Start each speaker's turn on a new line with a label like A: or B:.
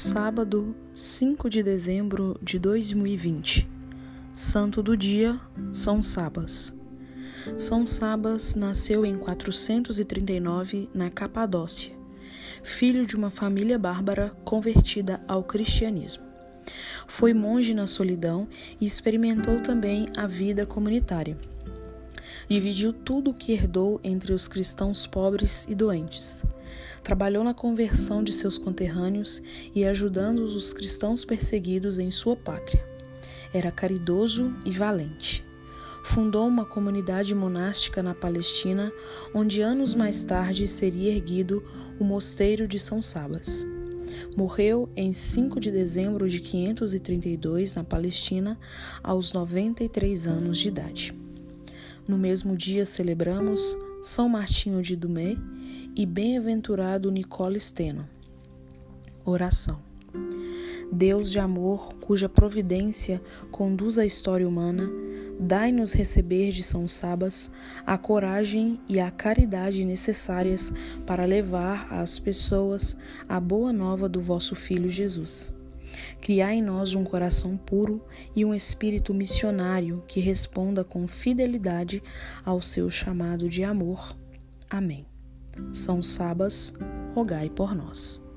A: Sábado, 5 de dezembro de 2020. Santo do dia, São Sabas. São Sabas nasceu em 439 na Capadócia, filho de uma família bárbara convertida ao cristianismo. Foi monge na solidão e experimentou também a vida comunitária. Dividiu tudo o que herdou entre os cristãos pobres e doentes. Trabalhou na conversão de seus conterrâneos e ajudando os cristãos perseguidos em sua pátria. Era caridoso e valente. Fundou uma comunidade monástica na Palestina, onde anos mais tarde seria erguido o Mosteiro de São Sabas. Morreu em 5 de dezembro de 532 na Palestina, aos 93 anos de idade. No mesmo dia celebramos São Martinho de Dumé e bem-aventurado Nicola Steno. Oração. Deus de amor, cuja providência conduz a história humana, dai-nos receber de São Sabas a coragem e a caridade necessárias para levar às pessoas a boa nova do vosso Filho Jesus. Criai em nós um coração puro e um espírito missionário que responda com fidelidade ao seu chamado de amor. Amém. São Sabas, rogai por nós.